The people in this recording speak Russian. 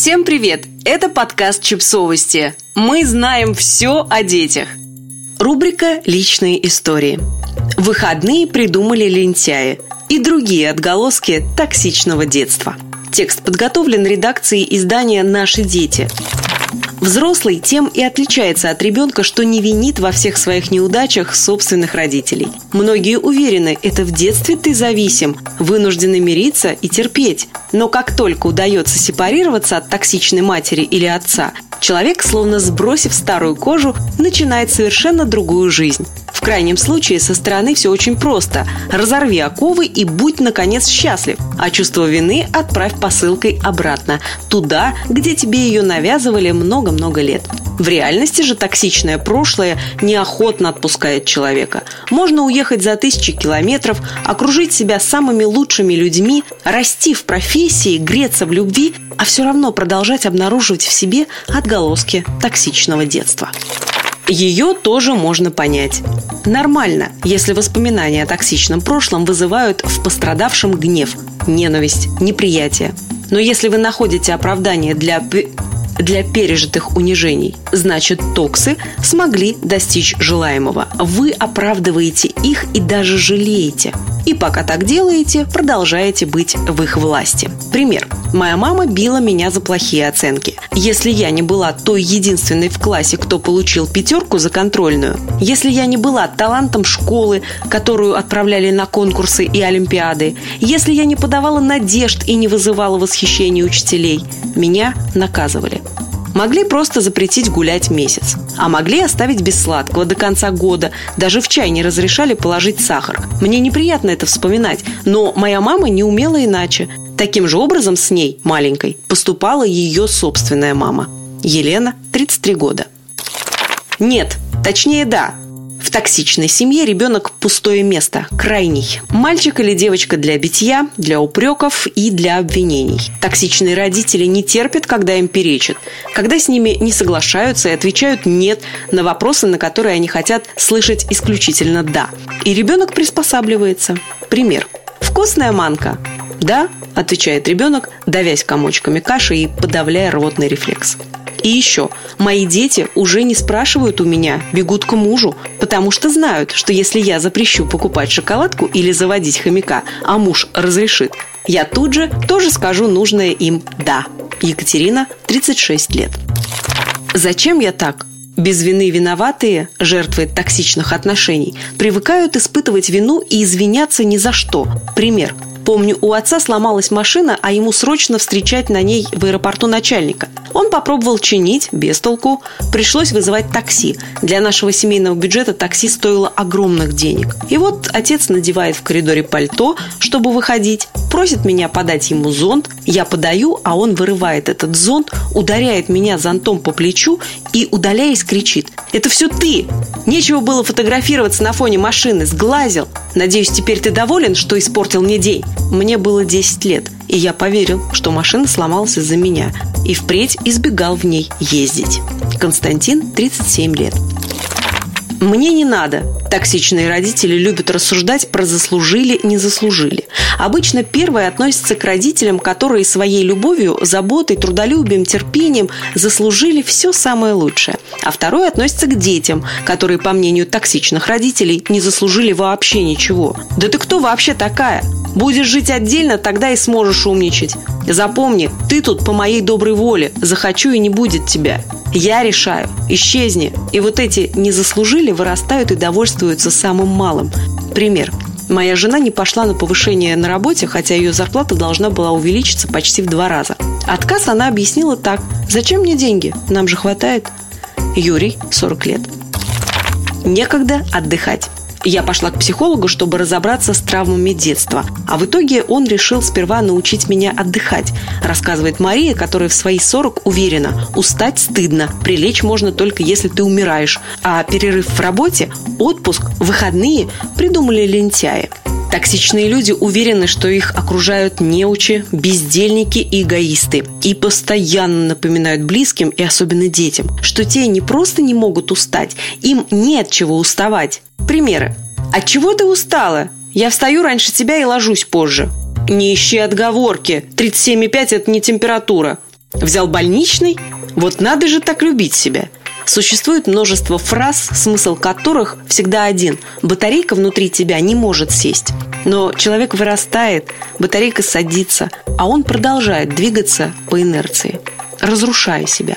Всем привет! Это подкаст «Чипсовости». Мы знаем все о детях. Рубрика «Личные истории». Выходные придумали лентяи и другие отголоски токсичного детства. Текст подготовлен редакцией издания «Наши дети». Взрослый тем и отличается от ребенка, что не винит во всех своих неудачах собственных родителей. Многие уверены, это в детстве ты зависим, вынуждены мириться и терпеть. Но как только удается сепарироваться от токсичной матери или отца, человек, словно сбросив старую кожу, начинает совершенно другую жизнь. В крайнем случае со стороны все очень просто. Разорви оковы и будь, наконец, счастлив. А чувство вины отправь посылкой обратно. Туда, где тебе ее навязывали много-много лет. В реальности же токсичное прошлое неохотно отпускает человека. Можно уехать за тысячи километров, окружить себя самыми лучшими людьми, расти в профессии, греться в любви, а все равно продолжать обнаруживать в себе отголоски токсичного детства. Ее тоже можно понять. Нормально, если воспоминания о токсичном прошлом вызывают в пострадавшем гнев, ненависть, неприятие. Но если вы находите оправдание для для пережитых унижений. Значит, токсы смогли достичь желаемого. Вы оправдываете их и даже жалеете. И пока так делаете, продолжаете быть в их власти. Пример. Моя мама била меня за плохие оценки. Если я не была той единственной в классе, кто получил пятерку за контрольную, если я не была талантом школы, которую отправляли на конкурсы и олимпиады, если я не подавала надежд и не вызывала восхищения учителей, меня наказывали. Могли просто запретить гулять месяц. А могли оставить без сладкого до конца года. Даже в чай не разрешали положить сахар. Мне неприятно это вспоминать, но моя мама не умела иначе. Таким же образом с ней, маленькой, поступала ее собственная мама. Елена, 33 года. Нет, точнее да, токсичной семье ребенок – пустое место, крайний. Мальчик или девочка для битья, для упреков и для обвинений. Токсичные родители не терпят, когда им перечат, когда с ними не соглашаются и отвечают «нет» на вопросы, на которые они хотят слышать исключительно «да». И ребенок приспосабливается. Пример. Вкусная манка. «Да», – отвечает ребенок, давясь комочками каши и подавляя рвотный рефлекс. И еще, мои дети уже не спрашивают у меня, бегут к мужу, потому что знают, что если я запрещу покупать шоколадку или заводить хомяка, а муж разрешит, я тут же тоже скажу нужное им «да». Екатерина, 36 лет. Зачем я так? Без вины виноватые, жертвы токсичных отношений, привыкают испытывать вину и извиняться ни за что. Пример – Помню, у отца сломалась машина, а ему срочно встречать на ней в аэропорту начальника. Он попробовал чинить, без толку. Пришлось вызывать такси. Для нашего семейного бюджета такси стоило огромных денег. И вот отец надевает в коридоре пальто, чтобы выходить, просит меня подать ему зонт. Я подаю, а он вырывает этот зонт, ударяет меня зонтом по плечу и, удаляясь, кричит «Это все ты! Нечего было фотографироваться на фоне машины, сглазил! Надеюсь, теперь ты доволен, что испортил мне день?» Мне было 10 лет, и я поверил, что машина сломалась из-за меня, и впредь избегал в ней ездить. Константин, 37 лет. Мне не надо. Токсичные родители любят рассуждать про заслужили, не заслужили. Обычно первое относится к родителям, которые своей любовью, заботой, трудолюбием, терпением заслужили все самое лучшее. А второе относится к детям, которые, по мнению токсичных родителей, не заслужили вообще ничего. Да ты кто вообще такая? Будешь жить отдельно, тогда и сможешь умничать. Запомни, ты тут по моей доброй воле. Захочу и не будет тебя. Я решаю. Исчезни. И вот эти «не заслужили» вырастают и довольствуются самым малым. Пример. Моя жена не пошла на повышение на работе, хотя ее зарплата должна была увеличиться почти в два раза. Отказ она объяснила так. «Зачем мне деньги? Нам же хватает». Юрий, 40 лет. Некогда отдыхать. Я пошла к психологу, чтобы разобраться с травмами детства. А в итоге он решил сперва научить меня отдыхать, рассказывает Мария, которая в свои 40 уверена, устать стыдно, прилечь можно только если ты умираешь, а перерыв в работе, отпуск, выходные придумали лентяи. Токсичные люди уверены, что их окружают неучи, бездельники и эгоисты. И постоянно напоминают близким и особенно детям, что те не просто не могут устать, им нет чего уставать. Примеры. От чего ты устала? Я встаю раньше тебя и ложусь позже. Не ищи отговорки. 37,5 – это не температура. Взял больничный? Вот надо же так любить себя. Существует множество фраз, смысл которых всегда один. Батарейка внутри тебя не может сесть. Но человек вырастает, батарейка садится, а он продолжает двигаться по инерции, разрушая себя.